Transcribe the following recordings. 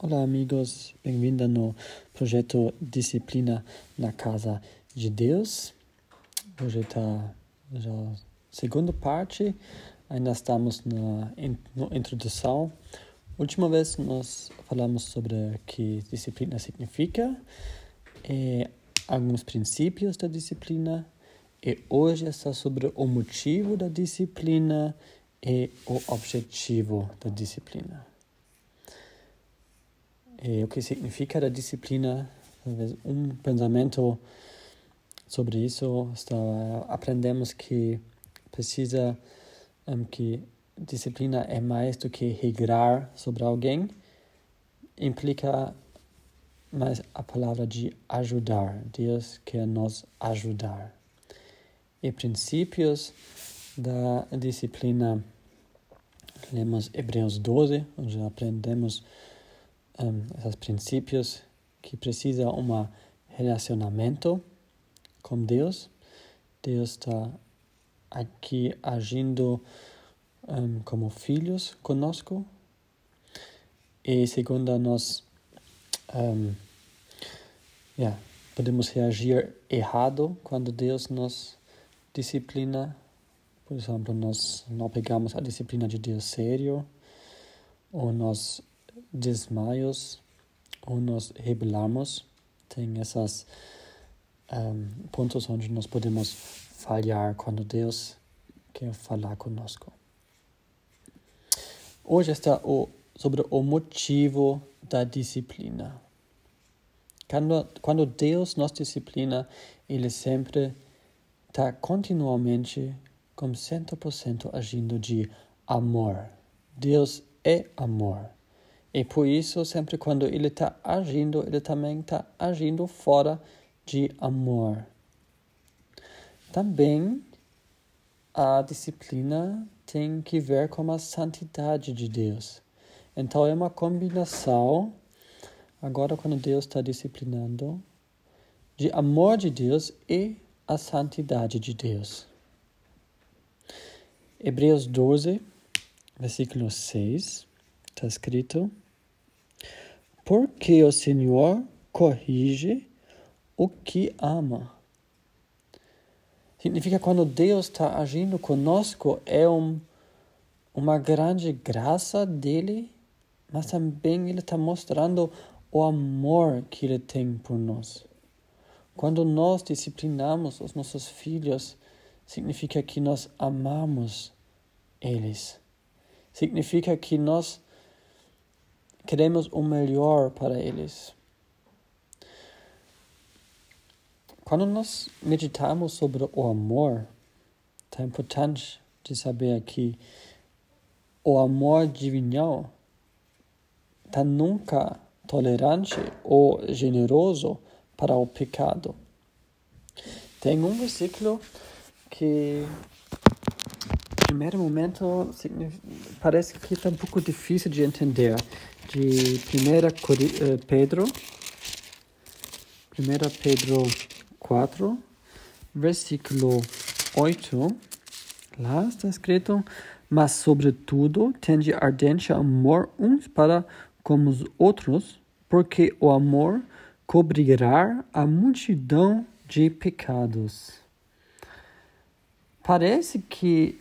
Olá, amigos. Bem-vindo no projeto Disciplina na Casa de Deus. Hoje está a segunda parte. Ainda estamos na, na introdução. Última vez nós falamos sobre o que disciplina significa e alguns princípios da disciplina. E hoje está sobre o motivo da disciplina e o objetivo da disciplina. E o que significa a disciplina? Um pensamento sobre isso está aprendemos que precisa um, que disciplina é mais do que regrar sobre alguém implica mais a palavra de ajudar Deus quer nos ajudar e princípios da disciplina lemos Hebreus 12 onde aprendemos um, esses princípios que precisa um relacionamento com Deus. Deus está aqui agindo um, como filhos conosco. E segundo nós um, yeah, podemos reagir errado quando Deus nos disciplina. Por exemplo, nós não pegamos a disciplina de Deus sério, ou nós desmaios ou nos rebelamos. Tem esses um, pontos onde nós podemos falhar quando Deus quer falar conosco. Hoje está o, sobre o motivo da disciplina. Quando, quando Deus nos disciplina, Ele sempre está continuamente, com 100% agindo de amor. Deus é amor. E por isso, sempre quando ele está agindo, ele também está agindo fora de amor. Também a disciplina tem que ver com a santidade de Deus. Então é uma combinação, agora quando Deus está disciplinando, de amor de Deus e a santidade de Deus. Hebreus 12, versículo 6. Está escrito: Porque o Senhor corrige o que ama. Significa quando Deus está agindo conosco, é um, uma grande graça dele, mas também ele está mostrando o amor que ele tem por nós. Quando nós disciplinamos os nossos filhos, significa que nós amamos eles. Significa que nós queremos o melhor para eles. Quando nós meditamos sobre o amor, é importante de saber que o amor divino está nunca tolerante ou generoso para o pecado. Tem um versículo que, primeiro momento, parece que está um pouco difícil de entender, de 1 eh, Pedro, 1 Pedro 4, versículo 8, lá está escrito, mas sobretudo tende ardente amor uns para com os outros, porque o amor cobrirá a multidão de pecados. Parece que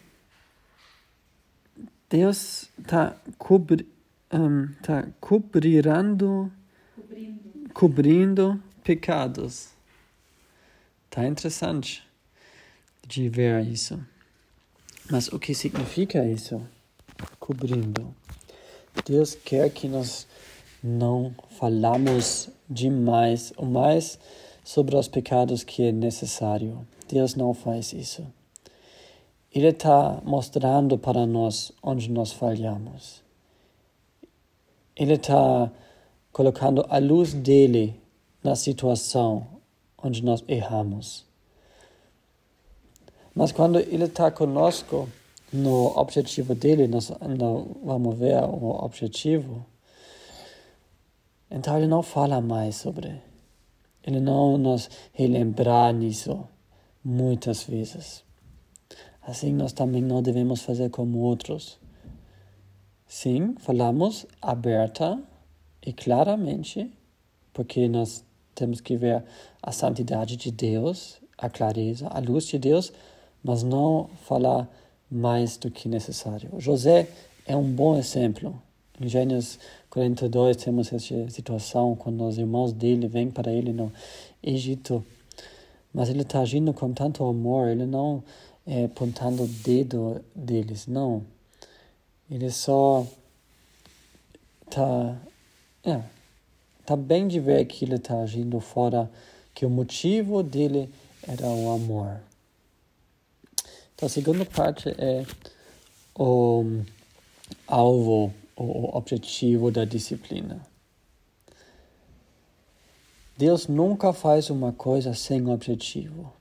Deus está cobrindo um, tá cobrirando, cobrindo. cobrindo pecados. Tá interessante de ver isso. Mas o que significa isso? Cobrindo. Deus quer que nós não falamos demais ou mais sobre os pecados que é necessário. Deus não faz isso. Ele está mostrando para nós onde nós falhamos. Ele está colocando a luz dele na situação onde nós erramos. Mas quando ele está conosco no objetivo dele, nós não vamos ver o objetivo, então ele não fala mais sobre. Ele não nos relembra nisso muitas vezes. Assim nós também não devemos fazer como outros. Sim, falamos aberta e claramente, porque nós temos que ver a santidade de Deus, a clareza, a luz de Deus, mas não falar mais do que necessário. José é um bom exemplo. Em Gênesis 42 temos essa situação quando os irmãos dele vêm para ele no Egito, mas ele está agindo com tanto amor, ele não é apontando o dedo deles, não. Ele só está é, tá bem de ver que ele está agindo fora, que o motivo dele era o amor. Então, a segunda parte é o alvo, o objetivo da disciplina. Deus nunca faz uma coisa sem objetivo.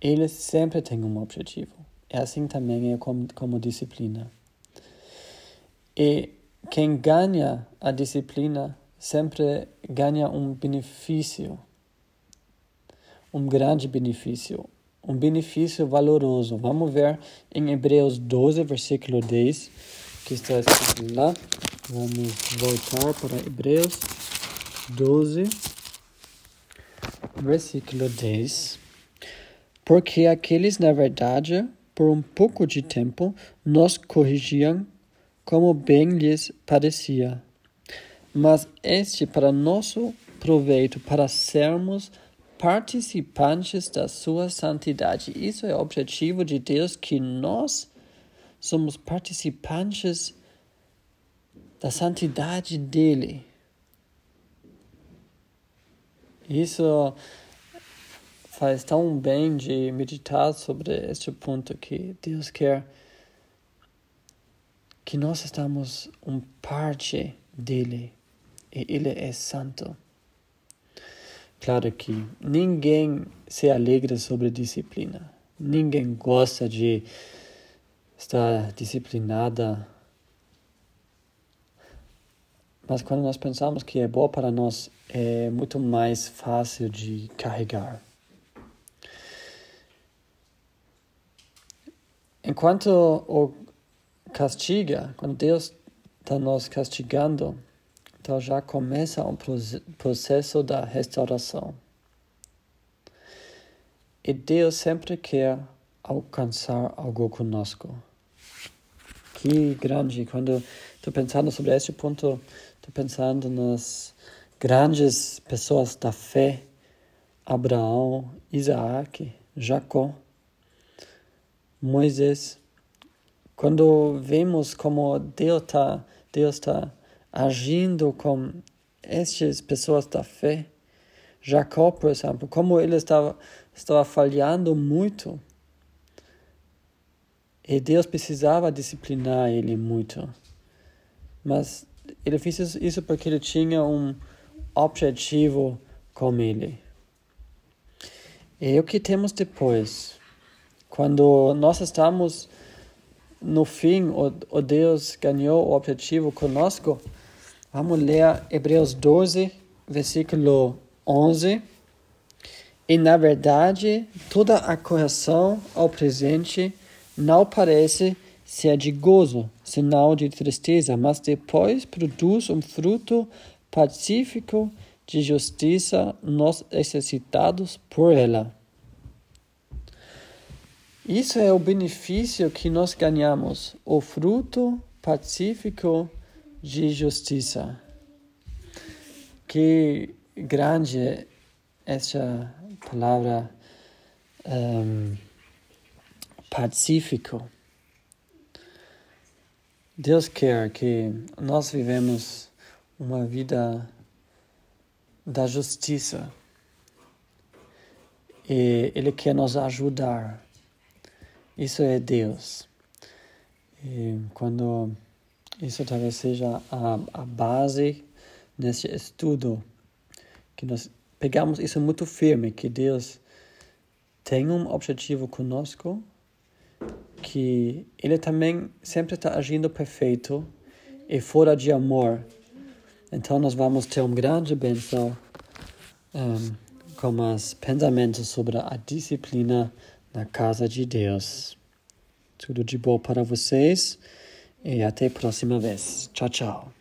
Ele sempre tem um objetivo. É assim também é como, como disciplina. E quem ganha a disciplina sempre ganha um benefício, um grande benefício, um benefício valoroso. Vamos ver em Hebreus 12, versículo 10, que está escrito lá. Vamos voltar para Hebreus 12, versículo 10. Porque aqueles, na verdade, por um pouco de tempo, nos corrigiam como bem lhes parecia. Mas este para nosso proveito, para sermos participantes da sua santidade. Isso é o objetivo de Deus, que nós somos participantes da santidade dele. Isso faz tão bem de meditar sobre este ponto que Deus quer que nós estamos um parte dele e ele é santo. Claro que ninguém se alegra sobre disciplina. Ninguém gosta de estar disciplinada. Mas quando nós pensamos que é bom para nós, é muito mais fácil de carregar. Enquanto o castiga, quando Deus está nos castigando, então já começa um processo da restauração. E Deus sempre quer alcançar algo conosco. Que grande! Quando estou pensando sobre esse ponto, estou pensando nas grandes pessoas da fé: Abraão, Isaac, Jacó, Moisés. Quando vemos como Deus está Deus tá agindo com estas pessoas da fé, Jacó, por exemplo, como ele estava, estava falhando muito, e Deus precisava disciplinar ele muito. Mas ele fez isso porque ele tinha um objetivo com ele. E o que temos depois? Quando nós estamos no fim, o, o Deus ganhou o objetivo conosco. Vamos ler Hebreus 12, versículo 11. E na verdade, toda a correção ao presente não parece ser de gozo, senão de tristeza, mas depois produz um fruto pacífico de justiça nos exercitados por ela. Isso é o benefício que nós ganhamos, o fruto pacífico de justiça. Que grande essa palavra um, pacífico. Deus quer que nós vivemos uma vida da justiça. E Ele quer nos ajudar isso é Deus. E quando isso talvez seja a, a base nesse estudo, que nós pegamos isso muito firme, que Deus tem um objetivo conosco, que Ele também sempre está agindo perfeito e fora de amor. Então nós vamos ter um grande bênção um, com os pensamentos sobre a disciplina na casa de Deus. Tudo de bom para vocês e até a próxima vez. Tchau, tchau.